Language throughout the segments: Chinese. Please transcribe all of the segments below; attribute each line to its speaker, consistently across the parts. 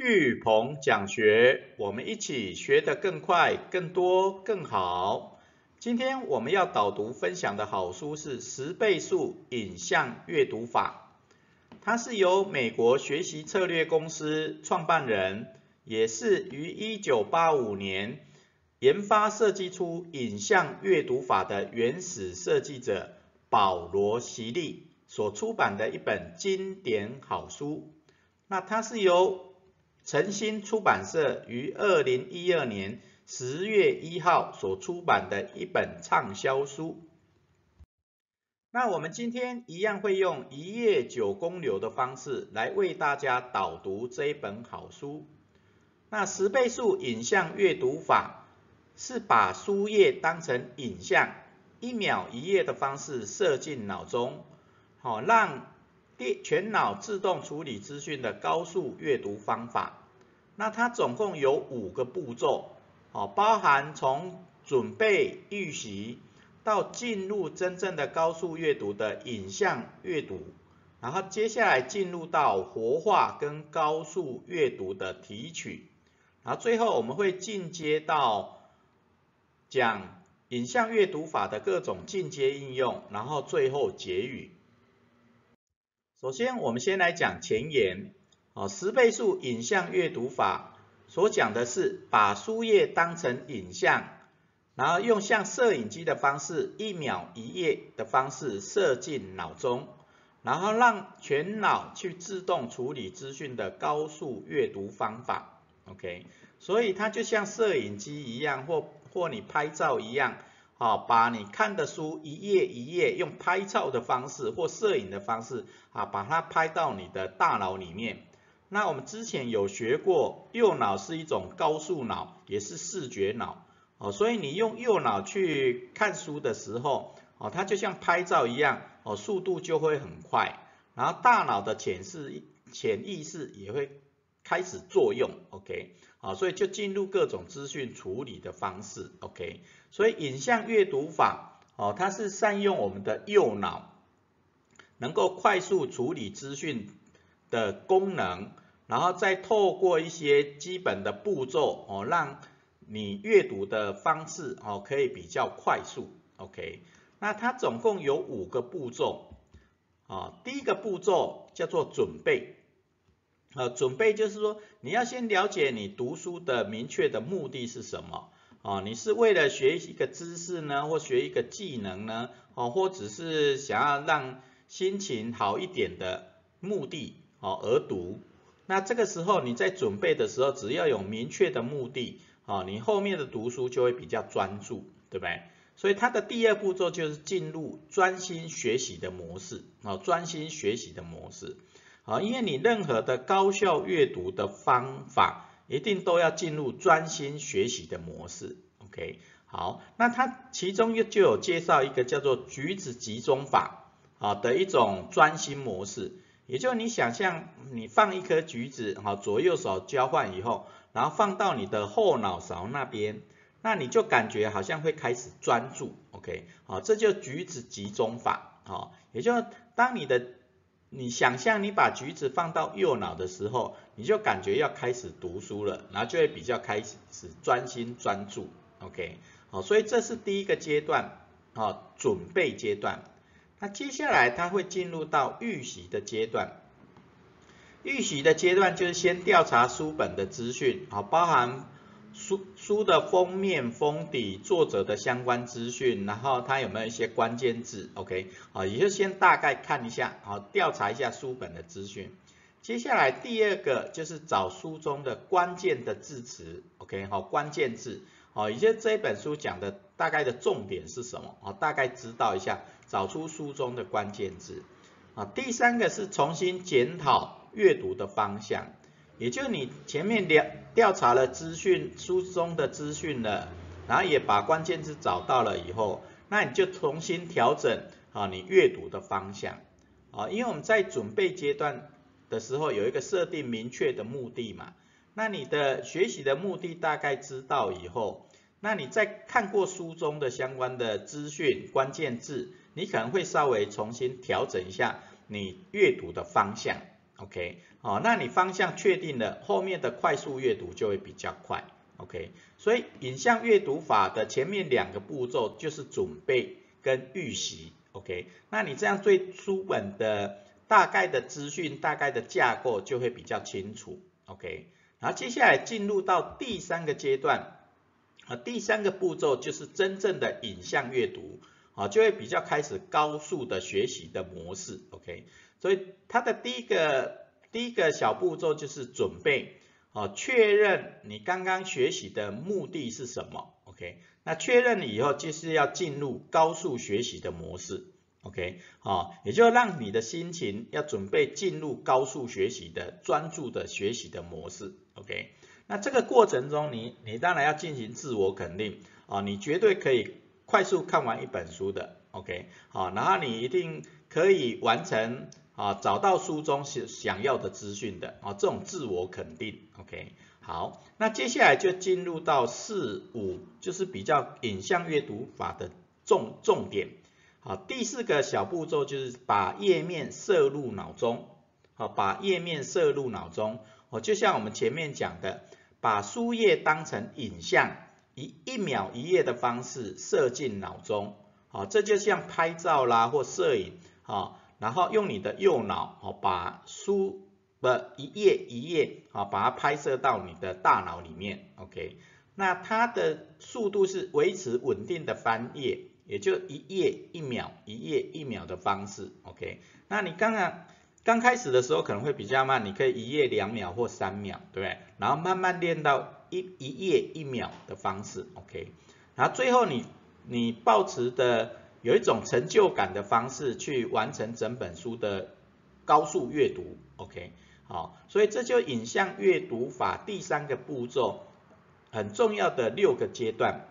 Speaker 1: 巨鹏讲学，我们一起学得更快、更多、更好。今天我们要导读分享的好书是十倍速影像阅读法，它是由美国学习策略公司创办人，也是于一九八五年研发设计出影像阅读法的原始设计者保罗席利所出版的一本经典好书。那它是由诚心出版社于二零一二年十月一号所出版的一本畅销书。那我们今天一样会用一页九公流的方式来为大家导读这一本好书。那十倍速影像阅读法是把书页当成影像，一秒一页的方式射进脑中，好让。第全脑自动处理资讯的高速阅读方法，那它总共有五个步骤，哦，包含从准备预习到进入真正的高速阅读的影像阅读，然后接下来进入到活化跟高速阅读的提取，然后最后我们会进阶到讲影像阅读法的各种进阶应用，然后最后结语。首先，我们先来讲前言。哦，十倍速影像阅读法所讲的是把书页当成影像，然后用像摄影机的方式，一秒一页的方式射进脑中，然后让全脑去自动处理资讯的高速阅读方法。OK，所以它就像摄影机一样，或或你拍照一样。好，把你看的书一页一页用拍照的方式或摄影的方式啊，把它拍到你的大脑里面。那我们之前有学过，右脑是一种高速脑，也是视觉脑。哦，所以你用右脑去看书的时候，哦，它就像拍照一样，哦，速度就会很快。然后大脑的潜视潜意识也会开始作用，OK。好，所以就进入各种资讯处理的方式，OK。所以影像阅读法，哦，它是善用我们的右脑，能够快速处理资讯的功能，然后再透过一些基本的步骤，哦，让你阅读的方式，哦，可以比较快速，OK。那它总共有五个步骤，啊，第一个步骤叫做准备。呃，准备就是说，你要先了解你读书的明确的目的是什么啊？你是为了学一个知识呢，或学一个技能呢？哦，或只是想要让心情好一点的目的哦而读？那这个时候你在准备的时候，只要有明确的目的啊，你后面的读书就会比较专注，对不对？所以它的第二步骤就是进入专心学习的模式啊，专心学习的模式。啊，因为你任何的高效阅读的方法，一定都要进入专心学习的模式。OK，好，那它其中又就有介绍一个叫做橘子集中法啊的一种专心模式，也就是你想象你放一颗橘子，哈，左右手交换以后，然后放到你的后脑勺那边，那你就感觉好像会开始专注。OK，好，这就橘子集中法，啊，也就当你的你想象你把橘子放到右脑的时候，你就感觉要开始读书了，然后就会比较开始专心专注，OK，好，所以这是第一个阶段，啊，准备阶段。那接下来它会进入到预习的阶段，预习的阶段就是先调查书本的资讯，啊，包含。书书的封面、封底、作者的相关资讯，然后它有没有一些关键字？OK，好，也就先大概看一下，好，调查一下书本的资讯。接下来第二个就是找书中的关键的字词，OK，好，关键字，好，也就这本书讲的大概的重点是什么？好，大概知道一下，找出书中的关键字。啊，第三个是重新检讨阅读的方向。也就你前面调调查了资讯书中的资讯了，然后也把关键字找到了以后，那你就重新调整啊你阅读的方向啊，因为我们在准备阶段的时候有一个设定明确的目的嘛，那你的学习的目的大概知道以后，那你在看过书中的相关的资讯关键字，你可能会稍微重新调整一下你阅读的方向。，OK，好，那你方向确定了，后面的快速阅读就会比较快，OK，所以影像阅读法的前面两个步骤就是准备跟预习，OK，那你这样对书本的大概的资讯、大概的架构就会比较清楚，OK，然后接下来进入到第三个阶段，啊，第三个步骤就是真正的影像阅读。啊，就会比较开始高速的学习的模式，OK，所以它的第一个第一个小步骤就是准备，啊，确认你刚刚学习的目的是什么，OK，那确认了以后就是要进入高速学习的模式，OK，好，也就让你的心情要准备进入高速学习的专注的学习的模式，OK，那这个过程中你你当然要进行自我肯定，啊，你绝对可以。快速看完一本书的，OK，好，然后你一定可以完成啊，找到书中想想要的资讯的啊，这种自我肯定，OK，好，那接下来就进入到四五，就是比较影像阅读法的重重点，好，第四个小步骤就是把页面摄入脑中，好，把页面摄入脑中，哦，就像我们前面讲的，把书页当成影像。以一秒一页的方式射进脑中，好，这就像拍照啦或摄影，好，然后用你的右脑，哦，把书的一页一页，好，把它拍摄到你的大脑里面，OK，那它的速度是维持稳定的翻页，也就一页一秒，一页一秒的方式，OK，那你刚刚刚开始的时候可能会比较慢，你可以一页两秒或三秒，对不对？然后慢慢练到。一一页一秒的方式，OK，然后最后你你保持的有一种成就感的方式去完成整本书的高速阅读，OK，好，所以这就影像阅读法第三个步骤很重要的六个阶段，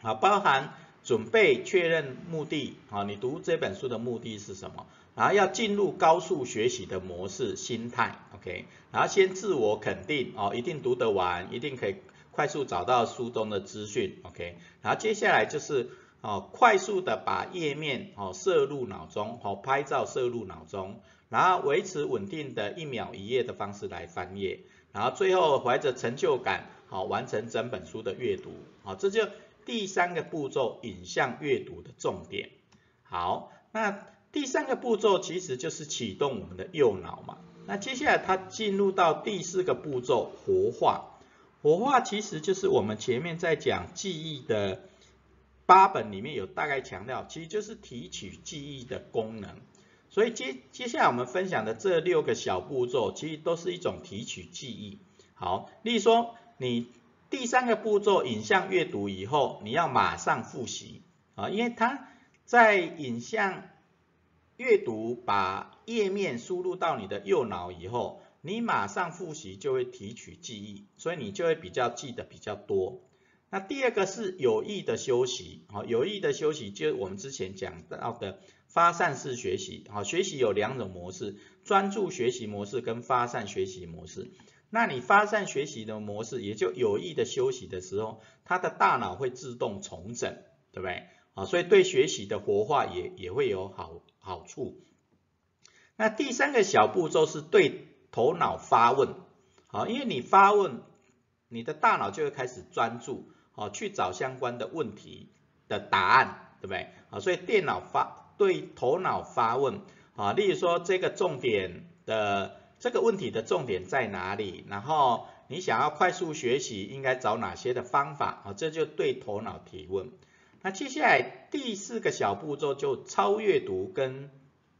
Speaker 1: 好，包含准备确认目的，好，你读这本书的目的是什么？然后要进入高速学习的模式心态，OK，然后先自我肯定哦，一定读得完，一定可以快速找到书中的资讯，OK，然后接下来就是哦，快速的把页面哦摄入脑中，哦拍照摄入脑中，然后维持稳定的一秒一页的方式来翻页，然后最后怀着成就感，好完成整本书的阅读，好，这就第三个步骤影像阅读的重点，好，那。第三个步骤其实就是启动我们的右脑嘛。那接下来它进入到第四个步骤活化。活化其实就是我们前面在讲记忆的八本里面有大概强调，其实就是提取记忆的功能。所以接接下来我们分享的这六个小步骤，其实都是一种提取记忆。好，例如说你第三个步骤影像阅读以后，你要马上复习啊，因为它在影像。阅读把页面输入到你的右脑以后，你马上复习就会提取记忆，所以你就会比较记得比较多。那第二个是有意的休息，好，有意的休息就是我们之前讲到的发散式学习，好，学习有两种模式，专注学习模式跟发散学习模式。那你发散学习的模式，也就有意的休息的时候，他的大脑会自动重整，对不对？啊，所以对学习的活化也也会有好好处。那第三个小步骤是对头脑发问，好，因为你发问，你的大脑就会开始专注，好，去找相关的问题的答案，对不对？啊，所以电脑发对头脑发问，啊，例如说这个重点的这个问题的重点在哪里？然后你想要快速学习，应该找哪些的方法？啊，这就对头脑提问。那接下来第四个小步骤就超阅读跟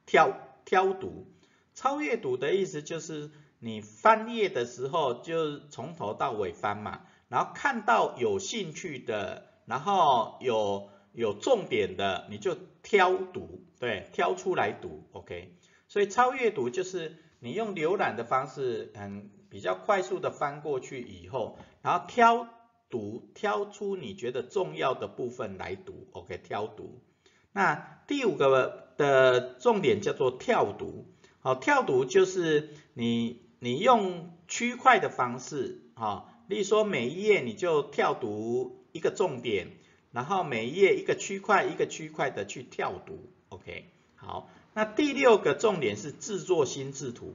Speaker 1: 挑挑读。超阅读的意思就是你翻页的时候就从头到尾翻嘛，然后看到有兴趣的，然后有有重点的，你就挑读，对，挑出来读，OK。所以超阅读就是你用浏览的方式，嗯，比较快速的翻过去以后，然后挑。读挑出你觉得重要的部分来读，OK，挑读。那第五个的重点叫做跳读，好，跳读就是你你用区块的方式，哈，例如说每一页你就跳读一个重点，然后每一页一个区块一个区块的去跳读，OK，好。那第六个重点是制作心智图，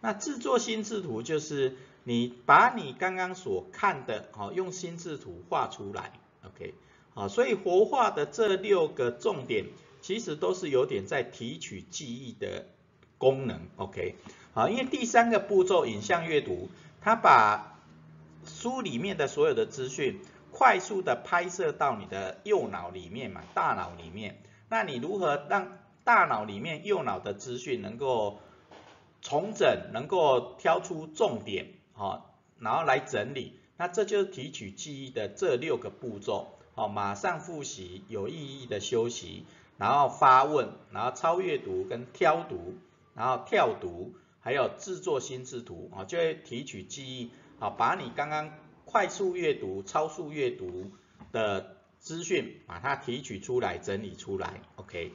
Speaker 1: 那制作心智图就是你把你刚刚所看的，好，用心智图画出来，OK，好，所以活化的这六个重点，其实都是有点在提取记忆的功能，OK，好，因为第三个步骤影像阅读，它把书里面的所有的资讯快速的拍摄到你的右脑里面嘛，大脑里面，那你如何让大脑里面右脑的资讯能够重整，能够挑出重点，好，然后来整理，那这就是提取记忆的这六个步骤，好，马上复习，有意义的休息，然后发问，然后超阅读跟挑读，然后跳读，还有制作心智图，啊，就会提取记忆，好，把你刚刚快速阅读、超速阅读的资讯，把它提取出来，整理出来，OK。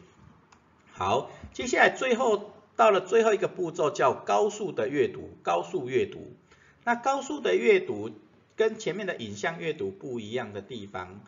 Speaker 1: 好，接下来最后到了最后一个步骤叫高速的阅读，高速阅读。那高速的阅读跟前面的影像阅读不一样的地方，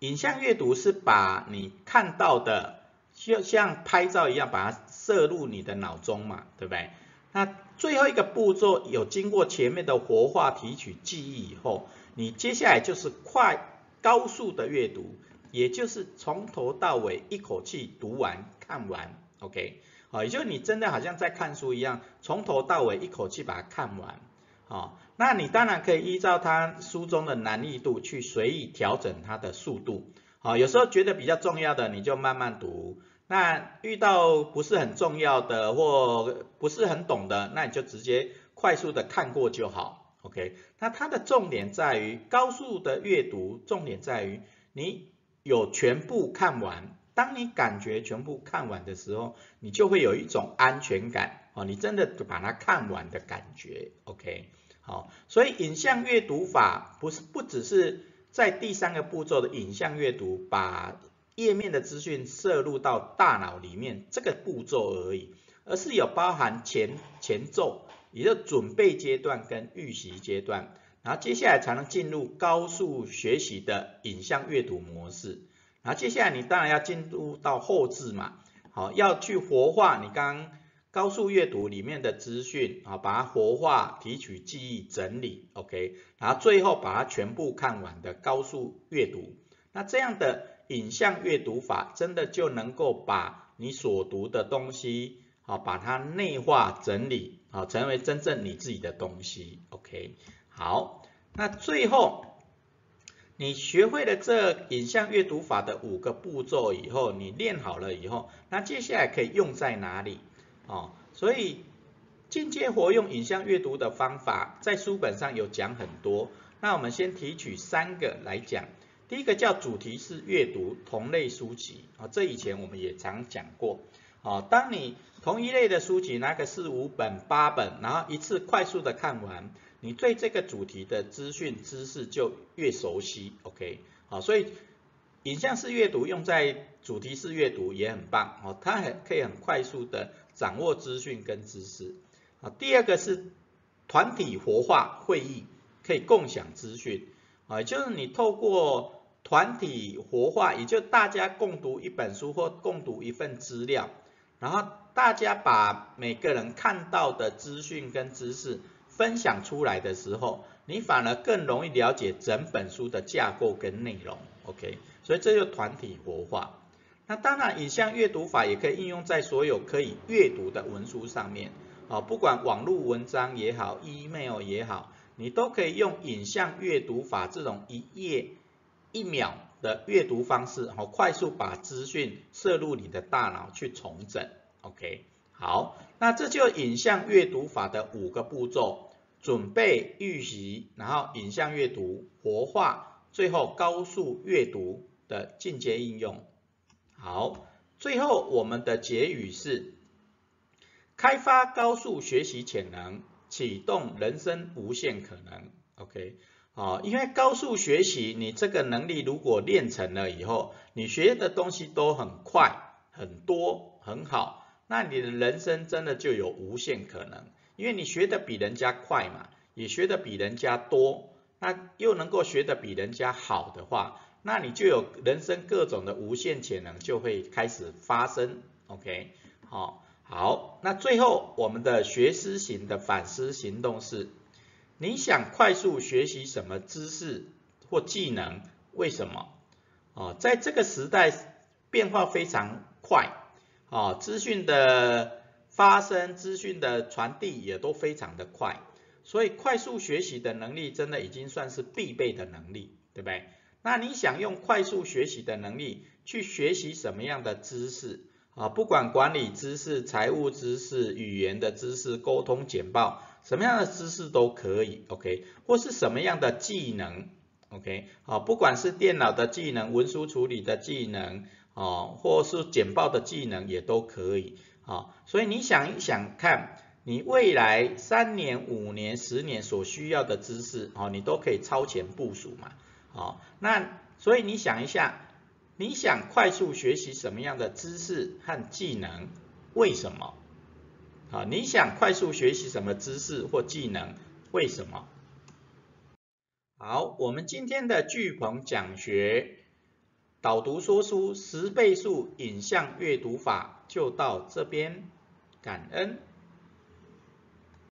Speaker 1: 影像阅读是把你看到的就像拍照一样，把它摄入你的脑中嘛，对不对？那最后一个步骤有经过前面的活化提取记忆以后，你接下来就是快高速的阅读。也就是从头到尾一口气读完看完，OK，好，也就是你真的好像在看书一样，从头到尾一口气把它看完，好，那你当然可以依照它书中的难易度去随意调整它的速度，好，有时候觉得比较重要的你就慢慢读，那遇到不是很重要的或不是很懂的，那你就直接快速的看过就好，OK，那它的重点在于高速的阅读，重点在于你。有全部看完，当你感觉全部看完的时候，你就会有一种安全感。哦，你真的把它看完的感觉，OK，好，所以影像阅读法不是不只是在第三个步骤的影像阅读，把页面的资讯摄入到大脑里面这个步骤而已，而是有包含前前奏，也就准备阶段跟预习阶段。然后接下来才能进入高速学习的影像阅读模式。然后接下来你当然要进入到后置嘛，好，要去活化你刚刚高速阅读里面的资讯啊，把它活化、提取记忆、整理，OK，然后最后把它全部看完的高速阅读。那这样的影像阅读法，真的就能够把你所读的东西，好，把它内化整理，好，成为真正你自己的东西，OK。好，那最后你学会了这影像阅读法的五个步骤以后，你练好了以后，那接下来可以用在哪里？哦，所以进阶活用影像阅读的方法，在书本上有讲很多。那我们先提取三个来讲。第一个叫主题式阅读同类书籍，啊，这以前我们也常讲过。啊，当你同一类的书籍拿个四五本、八本，然后一次快速的看完。你对这个主题的资讯知识就越熟悉，OK，好，所以影像式阅读用在主题式阅读也很棒，哦，它很可以很快速的掌握资讯跟知识，啊，第二个是团体活化会议，可以共享资讯，啊，就是你透过团体活化，也就大家共读一本书或共读一份资料，然后大家把每个人看到的资讯跟知识。分享出来的时候，你反而更容易了解整本书的架构跟内容，OK？所以这就团体活化。那当然，影像阅读法也可以应用在所有可以阅读的文书上面，啊，不管网络文章也好，email 也好，你都可以用影像阅读法这种一页一秒的阅读方式，好，快速把资讯摄入你的大脑去重整，OK？好，那这就影像阅读法的五个步骤：准备、预习，然后影像阅读、活化，最后高速阅读的进阶应用。好，最后我们的结语是：开发高速学习潜能，启动人生无限可能。OK，哦，因为高速学习，你这个能力如果练成了以后，你学的东西都很快、很多、很好。那你的人生真的就有无限可能，因为你学的比人家快嘛，也学的比人家多，那又能够学的比人家好的话，那你就有人生各种的无限潜能就会开始发生，OK，好，好，那最后我们的学思型的反思行动是，你想快速学习什么知识或技能？为什么？哦，在这个时代变化非常快，哦，资讯的发生、资讯的传递也都非常的快，所以快速学习的能力真的已经算是必备的能力，对不对？那你想用快速学习的能力去学习什么样的知识？啊，不管管理知识、财务知识、语言的知识、沟通简报，什么样的知识都可以，OK？或是什么样的技能，OK？好，不管是电脑的技能、文书处理的技能，哦，或是简报的技能也都可以，哦，所以你想一想看，你未来三年、五年、十年所需要的知识，哦，你都可以超前部署嘛，好，那所以你想一下。你想快速学习什么样的知识和技能？为什么？啊，你想快速学习什么知识或技能？为什么？好，我们今天的巨鹏讲学导读说书十倍速影像阅读法就到这边，感恩。